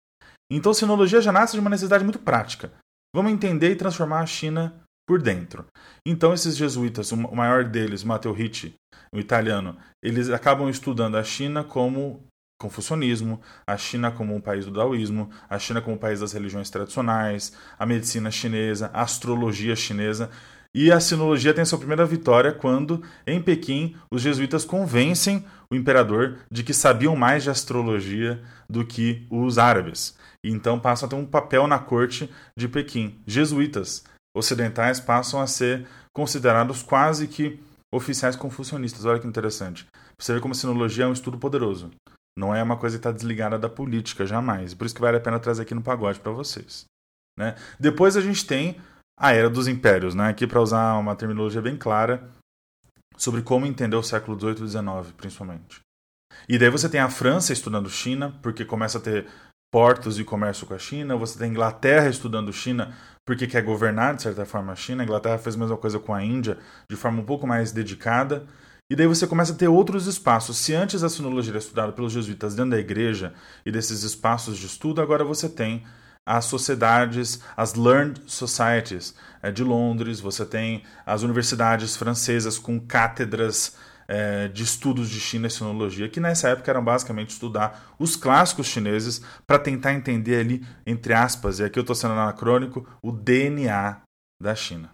[SPEAKER 2] Então, sinologia já nasce de uma necessidade muito prática. Vamos entender e transformar a China por dentro. Então, esses jesuítas, o maior deles, Matteo Ricci, o italiano, eles acabam estudando a China como confucionismo, a China como um país do daoísmo, a China como um país das religiões tradicionais, a medicina chinesa, a astrologia chinesa. E a sinologia tem sua primeira vitória quando, em Pequim, os jesuítas convencem o imperador de que sabiam mais de astrologia do que os árabes. E então passam a ter um papel na corte de Pequim. Jesuítas ocidentais passam a ser considerados quase que oficiais confucionistas. Olha que interessante. Você vê como a sinologia é um estudo poderoso. Não é uma coisa que está desligada da política, jamais. Por isso que vale a pena trazer aqui no pagode para vocês. Né? Depois a gente tem a Era dos Impérios, né? aqui para usar uma terminologia bem clara sobre como entender o século XVIII e XIX, principalmente. E daí você tem a França estudando China, porque começa a ter portos de comércio com a China. Você tem a Inglaterra estudando China, porque quer governar, de certa forma, a China. A Inglaterra fez a mesma coisa com a Índia, de forma um pouco mais dedicada. E daí você começa a ter outros espaços. Se antes a sinologia era estudada pelos jesuítas dentro da igreja e desses espaços de estudo, agora você tem as sociedades, as learned societies é, de Londres, você tem as universidades francesas com cátedras é, de estudos de China e sinologia, que nessa época eram basicamente estudar os clássicos chineses para tentar entender ali, entre aspas, e aqui eu estou sendo anacrônico, o DNA da China.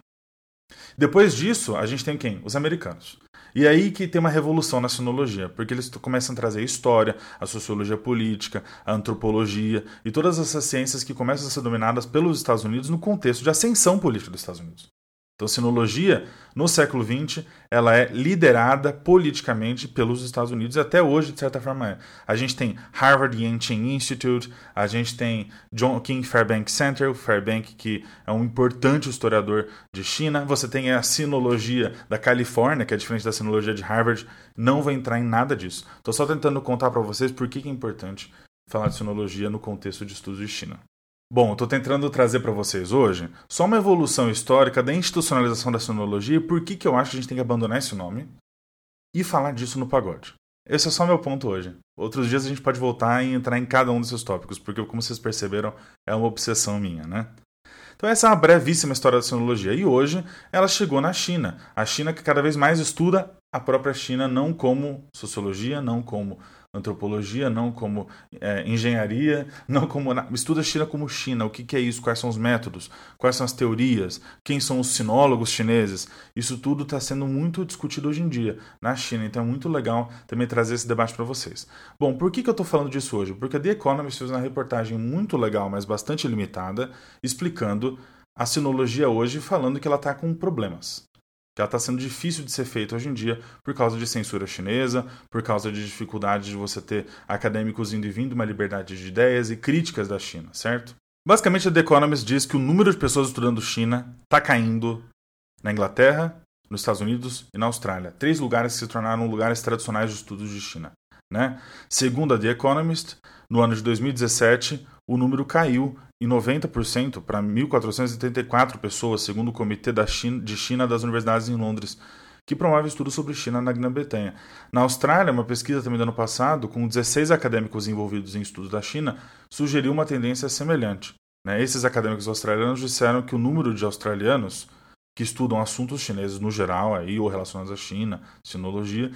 [SPEAKER 2] Depois disso, a gente tem quem? Os americanos. E aí que tem uma revolução na sinologia, porque eles começam a trazer a história, a sociologia política, a antropologia e todas essas ciências que começam a ser dominadas pelos Estados Unidos no contexto de ascensão política dos Estados Unidos. Então, a sinologia, no século XX, ela é liderada politicamente pelos Estados Unidos e até hoje, de certa forma, é. A gente tem Harvard Yenching Institute, a gente tem John King Fairbank Center, o Fairbank, que é um importante historiador de China. Você tem a sinologia da Califórnia, que é diferente da sinologia de Harvard. Não vou entrar em nada disso. Estou só tentando contar para vocês por que é importante falar de sinologia no contexto de estudos de China. Bom, estou tentando trazer para vocês hoje só uma evolução histórica da institucionalização da sinologia e por que, que eu acho que a gente tem que abandonar esse nome e falar disso no pagode. Esse é só meu ponto hoje. Outros dias a gente pode voltar e entrar em cada um desses tópicos, porque, como vocês perceberam, é uma obsessão minha, né? Então, essa é uma brevíssima história da sinologia. E hoje ela chegou na China. A China que cada vez mais estuda a própria China, não como sociologia, não como antropologia, não como é, engenharia, não como estuda China como China. O que, que, é isso? Quais são os métodos? Quais são as teorias? Quem são os sinólogos chineses? Isso tudo está sendo muito discutido hoje em dia na China. Então é muito legal também trazer esse debate para vocês. Bom, por que, que eu estou falando disso hoje? Porque a The Economist fez uma reportagem muito legal, mas bastante limitada, explicando a sinologia hoje, falando que ela está com problemas já está sendo difícil de ser feito hoje em dia por causa de censura chinesa, por causa de dificuldade de você ter acadêmicos indo e vindo, uma liberdade de ideias e críticas da China, certo? Basicamente, a The Economist diz que o número de pessoas estudando China está caindo na Inglaterra, nos Estados Unidos e na Austrália. Três lugares que se tornaram lugares tradicionais de estudos de China. Né? Segundo a The Economist, no ano de 2017, o número caiu em 90% para 1.484 pessoas, segundo o Comitê China, de China das Universidades em Londres, que promove estudos sobre China na Grã-Bretanha. Na Austrália, uma pesquisa também do ano passado, com 16 acadêmicos envolvidos em estudos da China, sugeriu uma tendência semelhante. Né? Esses acadêmicos australianos disseram que o número de australianos que estudam assuntos chineses no geral, aí, ou relacionados à China, sinologia,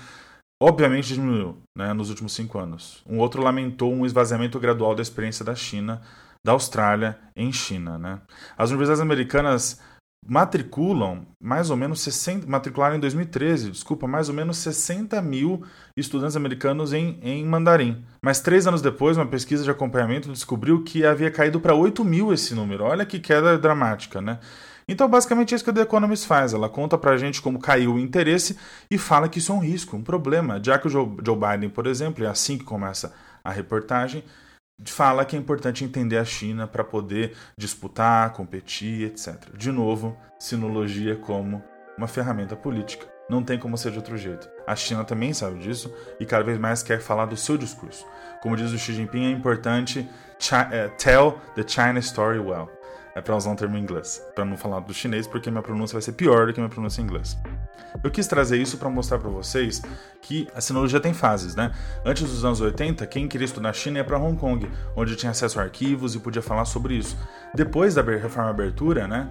[SPEAKER 2] obviamente diminuiu né, nos últimos cinco anos. Um outro lamentou um esvaziamento gradual da experiência da China, da Austrália em China. Né? As universidades americanas matriculam mais ou menos 60, matricularam em 2013, desculpa, mais ou menos 60 mil estudantes americanos em, em mandarim. Mas três anos depois, uma pesquisa de acompanhamento descobriu que havia caído para 8 mil esse número. Olha que queda dramática, né? Então, basicamente, é isso que a The Economist faz. Ela conta pra gente como caiu o interesse e fala que isso é um risco, um problema. Já que o Joe, Biden, por exemplo, é assim que começa a reportagem, fala que é importante entender a China para poder disputar, competir, etc. De novo, sinologia como uma ferramenta política. Não tem como ser de outro jeito. A China também sabe disso e cada vez mais quer falar do seu discurso. Como diz o Xi Jinping, é importante eh, tell the China story well é para usar um termo em inglês, para não falar do chinês, porque minha pronúncia vai ser pior do que minha pronúncia em inglês. Eu quis trazer isso para mostrar para vocês que a sinologia tem fases, né? Antes dos anos 80, quem queria estudar China ia para Hong Kong, onde tinha acesso a arquivos e podia falar sobre isso. Depois da reforma abertura, né?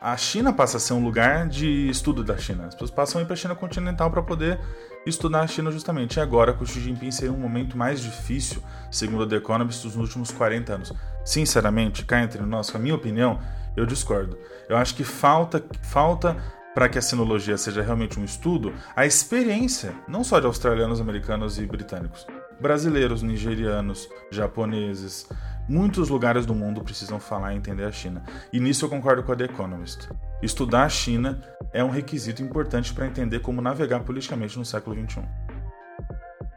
[SPEAKER 2] A China passa a ser um lugar de estudo da China. As pessoas passam a ir para a China continental para poder estudar a China justamente. E agora, com o Xi Jinping, seria um momento mais difícil, segundo a The Economist, dos últimos 40 anos. Sinceramente, cá entre nós, a minha opinião, eu discordo. Eu acho que falta, falta para que a sinologia seja realmente um estudo, a experiência, não só de australianos, americanos e britânicos, brasileiros, nigerianos, japoneses, muitos lugares do mundo precisam falar e entender a China. E nisso eu concordo com a The Economist. Estudar a China é um requisito importante para entender como navegar politicamente no século XXI.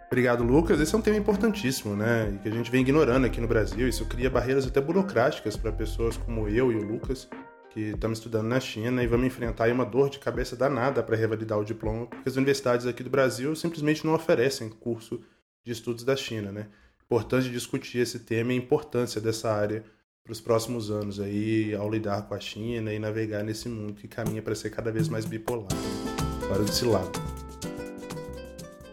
[SPEAKER 1] Obrigado, Lucas. Esse é um tema importantíssimo, né? E que a gente vem ignorando aqui no Brasil. Isso cria barreiras até burocráticas para pessoas como eu e o Lucas, que estamos estudando na China e vamos enfrentar uma dor de cabeça danada para revalidar o diploma, porque as universidades aqui do Brasil simplesmente não oferecem curso de estudos da China, né? Importante discutir esse tema e a importância dessa área para os próximos anos aí, ao lidar com a China e navegar nesse mundo que caminha para ser cada vez mais bipolar. Hora desse lado.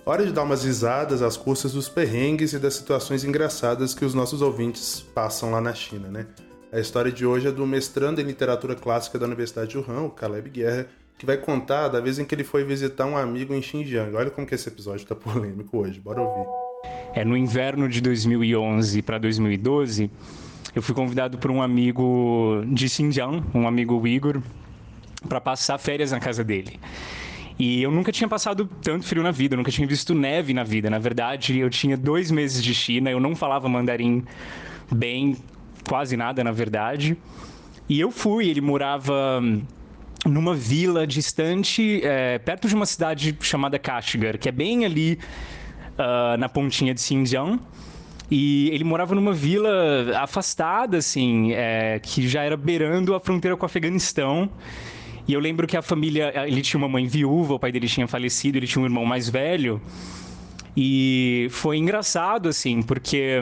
[SPEAKER 1] Hora de dar umas risadas às custas dos perrengues e das situações engraçadas que os nossos ouvintes passam lá na China, né? A história de hoje é do mestrando em literatura clássica da Universidade de Wuhan, o Caleb Guerra, que vai contar da vez em que ele foi visitar um amigo em Xinjiang. Olha como que esse episódio está polêmico hoje, bora ouvir.
[SPEAKER 4] É no inverno de 2011 para 2012, eu fui convidado por um amigo de Xinjiang, um amigo Uyghur, para passar férias na casa dele. E eu nunca tinha passado tanto frio na vida, nunca tinha visto neve na vida. Na verdade, eu tinha dois meses de China, eu não falava mandarim bem, quase nada, na verdade. E eu fui, ele morava numa vila distante, é, perto de uma cidade chamada Kashgar, que é bem ali uh, na pontinha de Xinjiang. E ele morava numa vila afastada, assim, é, que já era beirando a fronteira com o Afeganistão. E eu lembro que a família, ele tinha uma mãe viúva, o pai dele tinha falecido, ele tinha um irmão mais velho. E foi engraçado, assim, porque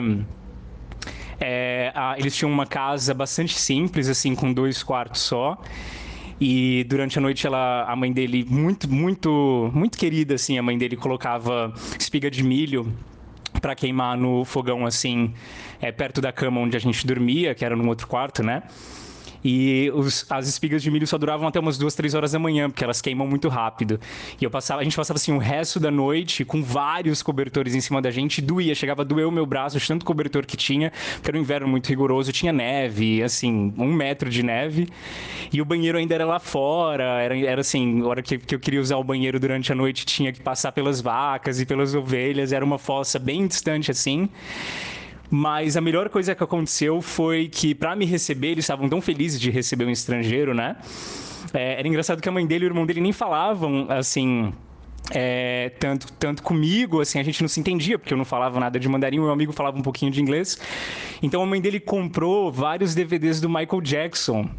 [SPEAKER 4] é, a, eles tinham uma casa bastante simples, assim, com dois quartos só. E durante a noite ela, a mãe dele, muito, muito, muito querida, assim, a mãe dele colocava espiga de milho para queimar no fogão assim, é, perto da cama onde a gente dormia, que era no outro quarto, né? E os, as espigas de milho só duravam até umas duas, três horas da manhã, porque elas queimam muito rápido. E eu passava, a gente passava assim o resto da noite com vários cobertores em cima da gente, doía, chegava a doer o meu braço, tanto cobertor que tinha, porque era um inverno muito rigoroso, tinha neve, assim, um metro de neve. E o banheiro ainda era lá fora, era, era assim, a hora que, que eu queria usar o banheiro durante a noite, tinha que passar pelas vacas e pelas ovelhas, era uma fossa bem distante assim. Mas a melhor coisa que aconteceu foi que, para me receber, eles estavam tão felizes de receber um estrangeiro, né? É, era engraçado que a mãe dele e o irmão dele nem falavam, assim, é, tanto, tanto comigo, assim, a gente não se entendia, porque eu não falava nada de mandarim, meu amigo falava um pouquinho de inglês. Então a mãe dele comprou vários DVDs do Michael Jackson.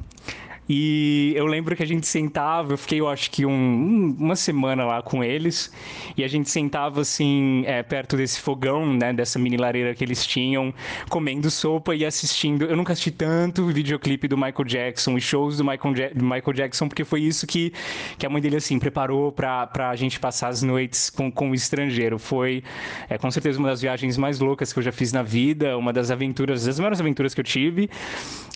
[SPEAKER 4] E eu lembro que a gente sentava, eu fiquei, eu acho que um, uma semana lá com eles, e a gente sentava assim, é, perto desse fogão, né, dessa mini lareira que eles tinham, comendo sopa e assistindo. Eu nunca assisti tanto videoclipe do Michael Jackson e shows do Michael, ja do Michael Jackson, porque foi isso que, que a mãe dele, assim, preparou pra, pra gente passar as noites com, com o estrangeiro. Foi, é, com certeza, uma das viagens mais loucas que eu já fiz na vida, uma das aventuras, das maiores aventuras que eu tive.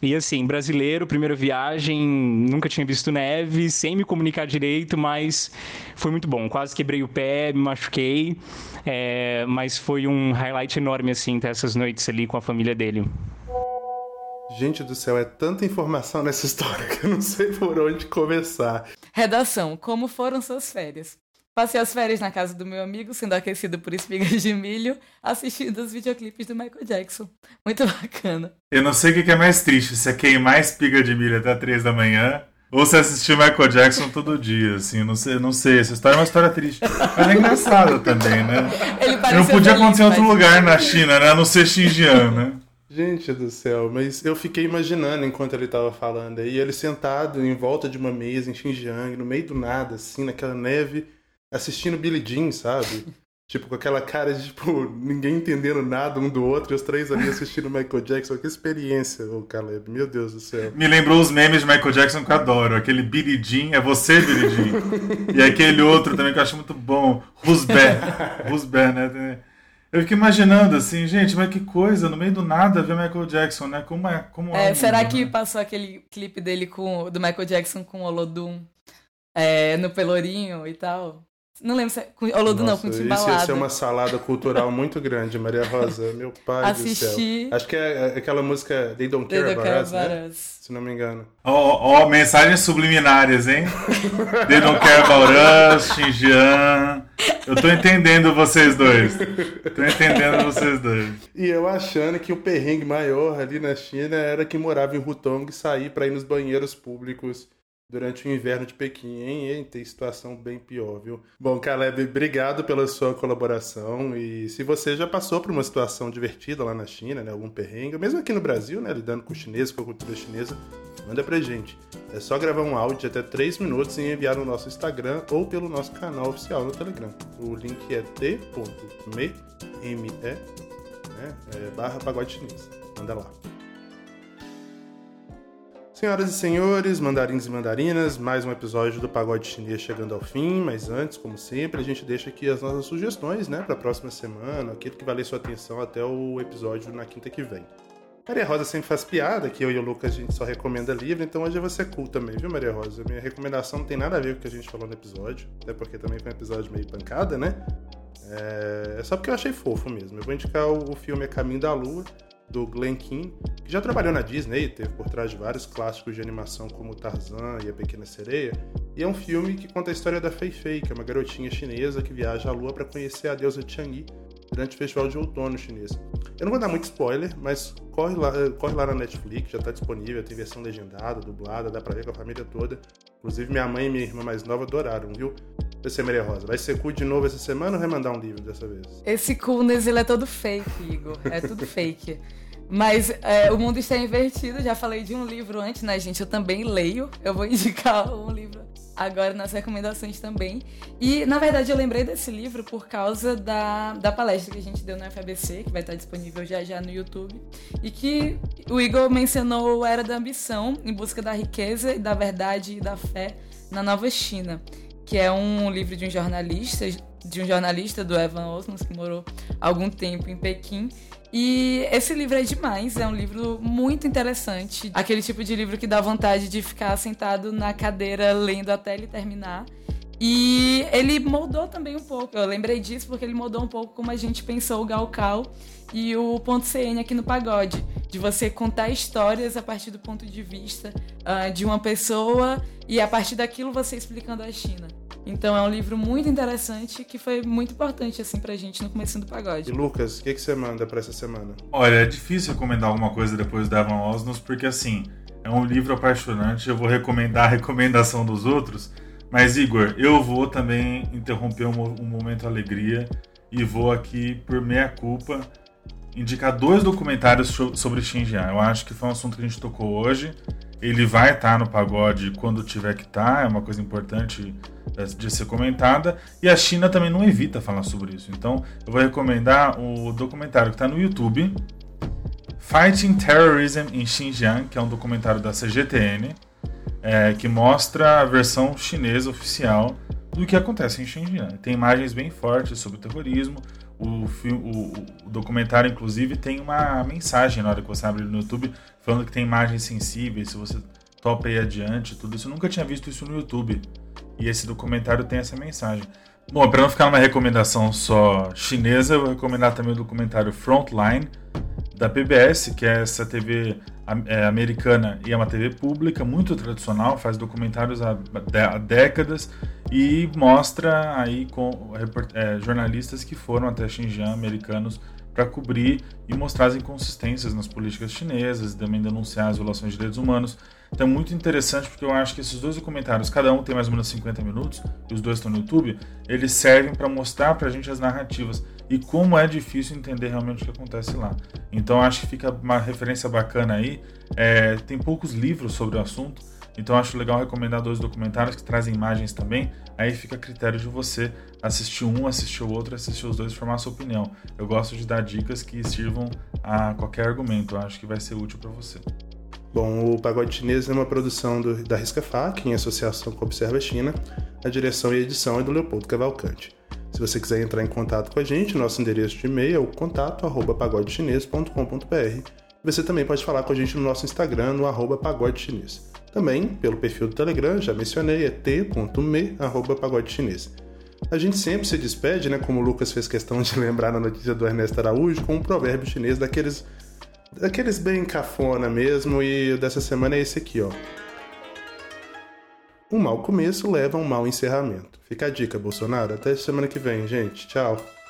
[SPEAKER 4] E assim, brasileiro, primeira viagem, nunca tinha visto neve, sem me comunicar direito, mas foi muito bom. Quase quebrei o pé, me machuquei, é, mas foi um highlight enorme, assim, ter essas noites ali com a família dele.
[SPEAKER 1] Gente do céu, é tanta informação nessa história que eu não sei por onde começar.
[SPEAKER 3] Redação: Como foram suas férias? Passei as férias na casa do meu amigo, sendo aquecido por espigas de milho, assistindo os videoclipes do Michael Jackson. Muito bacana.
[SPEAKER 2] Eu não sei o que é mais triste, se é queimar espiga de milho até três da manhã, ou se assistir Michael Jackson todo dia, assim, não sei, não sei. Essa história é uma história triste. Mas é engraçada também, né?
[SPEAKER 3] Ele
[SPEAKER 2] não podia acontecer em outro lugar na China, né? A não ser Xinjiang, né?
[SPEAKER 1] Gente do céu, mas eu fiquei imaginando enquanto ele tava falando aí, ele sentado em volta de uma mesa em Xinjiang, no meio do nada, assim, naquela neve, assistindo Billie Jean, sabe? Tipo, com aquela cara de, tipo, ninguém entendendo nada um do outro, e os três ali assistindo Michael Jackson. Que experiência, ô Caleb, meu Deus do céu.
[SPEAKER 2] Me lembrou os memes de Michael Jackson que eu adoro. Aquele Billie Jean, é você, Billie Jean. e aquele outro também que eu acho muito bom, Rusbé. Rusbé, né? Eu fico imaginando assim, gente, mas que coisa, no meio do nada ver Michael Jackson, né? Como é, como
[SPEAKER 3] É,
[SPEAKER 2] o
[SPEAKER 3] será
[SPEAKER 2] mundo,
[SPEAKER 3] que
[SPEAKER 2] né?
[SPEAKER 3] passou aquele clipe dele com do Michael Jackson com o Olodum é, no Pelourinho e tal? Não lembro se é com Olodum não,
[SPEAKER 1] Nossa,
[SPEAKER 3] com
[SPEAKER 1] isso ia ser uma salada cultural muito grande, Maria Rosa. Meu pai
[SPEAKER 3] Assisti.
[SPEAKER 1] do céu. Acho que é aquela música They Don't Care
[SPEAKER 3] They Don't
[SPEAKER 1] About
[SPEAKER 3] Care
[SPEAKER 1] Us, né?
[SPEAKER 3] About Us.
[SPEAKER 1] Se não me engano.
[SPEAKER 2] Ó, ó, ó, mensagens subliminares, hein? They don't care about us, Xinjiang. Eu tô entendendo vocês dois. Tô entendendo vocês dois.
[SPEAKER 1] E eu achando que o perrengue maior ali na China era que morava em Hutong e sair para ir nos banheiros públicos durante o inverno de Pequim, hein? hein? Tem situação bem pior, viu? Bom, Caleb, obrigado pela sua colaboração. E se você já passou por uma situação divertida lá na China, né? Algum perrengue, mesmo aqui no Brasil, né? Lidando com o chinês, com a cultura chinesa, manda pra gente. É só gravar um áudio de até 3 minutos e enviar no nosso Instagram ou pelo nosso canal oficial no Telegram. O link é t.me, M-E, né? É, barra pagode chinês. Manda lá. Senhoras e senhores, mandarins e mandarinas, mais um episódio do Pagode Chinês chegando ao fim, mas antes, como sempre, a gente deixa aqui as nossas sugestões, né, para a próxima semana, aquilo que valer sua atenção até o episódio na quinta que vem. Maria Rosa sempre faz piada, que eu e o Lucas a gente só recomenda livro, então hoje você é cool também, viu, Maria Rosa? Minha recomendação não tem nada a ver com o que a gente falou no episódio, até porque também foi um episódio meio pancada, né? É, é só porque eu achei fofo mesmo. Eu vou indicar o, filme A Caminho da Lua, do Glenn Keane, que já trabalhou na Disney, teve por trás de vários clássicos de animação como Tarzan e A Pequena Sereia, e é um filme que conta a história da Fei Fei, que é uma garotinha chinesa que viaja à lua para conhecer a deusa Chang'e durante o festival de outono chinês. Eu não vou dar muito spoiler, mas corre lá, corre lá na Netflix, já está disponível, tem versão legendada, dublada, dá pra ver com a família toda. Inclusive minha mãe e minha irmã mais nova adoraram, viu? Você, Maria Rosa, vai ser cool de novo essa semana ou vai mandar um livro dessa vez?
[SPEAKER 3] Esse coolness, ele é todo fake, Igor. É tudo fake. Mas é, o mundo está invertido. Já falei de um livro antes, né, gente? Eu também leio. Eu vou indicar um livro agora nas recomendações também. E, na verdade, eu lembrei desse livro por causa da, da palestra que a gente deu no FABC, que vai estar disponível já já no YouTube. E que o Igor mencionou Era da Ambição, em busca da riqueza e da verdade e da fé na Nova China que é um livro de um jornalista, de um jornalista do Evan Osmos, que morou algum tempo em Pequim. E esse livro é demais, é um livro muito interessante. Aquele tipo de livro que dá vontade de ficar sentado na cadeira lendo até ele terminar. E ele moldou também um pouco. Eu lembrei disso porque ele moldou um pouco como a gente pensou o Galcal e o ponto CN aqui no pagode, de você contar histórias a partir do ponto de vista uh, de uma pessoa e a partir daquilo você explicando a China. Então é um livro muito interessante que foi muito importante assim pra gente no começo do
[SPEAKER 1] E
[SPEAKER 3] pagode.
[SPEAKER 1] Lucas, o que, que você manda para essa semana?
[SPEAKER 2] Olha, é difícil recomendar alguma coisa depois do Evan Osnos, porque assim, É um livro apaixonante. Eu vou recomendar a recomendação dos outros. Mas, Igor, eu vou também interromper um, um momento alegria e vou aqui, por meia culpa, indicar dois documentários sobre Xinjiang. Eu acho que foi um assunto que a gente tocou hoje. Ele vai estar no pagode quando tiver que estar, é uma coisa importante de ser comentada. E a China também não evita falar sobre isso. Então, eu vou recomendar o documentário que está no YouTube, Fighting Terrorism in Xinjiang, que é um documentário da CGTN, é, que mostra a versão chinesa oficial do que acontece em Xinjiang. Tem imagens bem fortes sobre o terrorismo. O, o, o, documentário, inclusive, tem uma mensagem na hora que você abre no YouTube falando que tem imagens sensíveis, se você topa aí adiante, tudo isso. Eu nunca tinha visto isso no YouTube. E esse documentário tem essa mensagem. Bom, para não ficar uma recomendação só chinesa, eu vou recomendar também o documentário Frontline, da PBS, que é essa TV é, americana e é uma TV pública muito tradicional, faz documentários há décadas e mostra aí com é, jornalistas que foram até Xinjiang, americanos, para cobrir e mostrar as inconsistências nas políticas chinesas e também denunciar as violações de direitos humanos. Então é muito interessante porque eu acho que esses dois documentários, cada um tem mais ou menos 50 minutos, e os dois estão no YouTube, eles servem para mostrar para a gente as narrativas e como é difícil entender realmente o que acontece lá. Então acho que fica uma referência bacana aí. É, tem poucos livros sobre o assunto, então acho legal recomendar dois documentários que trazem imagens também. Aí fica a critério de você assistir um, assistir o outro, assistir os dois e formar sua opinião. Eu gosto de dar dicas que sirvam a qualquer argumento. Eu acho que vai ser útil para você.
[SPEAKER 1] Bom, o Pagode Chinês é uma produção do, da Risca Fac, em associação com Observa China. A direção e edição é do Leopoldo Cavalcante. Se você quiser entrar em contato com a gente, nosso endereço de e-mail é o contato@pagodechinês.com.br. Você também pode falar com a gente no nosso Instagram, no arroba pagodechinês. Também pelo perfil do Telegram, já mencionei, é t.me arroba pagodechinês. A gente sempre se despede, né, como o Lucas fez questão de lembrar na notícia do Ernesto Araújo, com um provérbio chinês daqueles, daqueles bem cafona mesmo, e dessa semana é esse aqui, ó. Um mau começo leva a um mau encerramento. Fica a dica, Bolsonaro. Até semana que vem, gente. Tchau.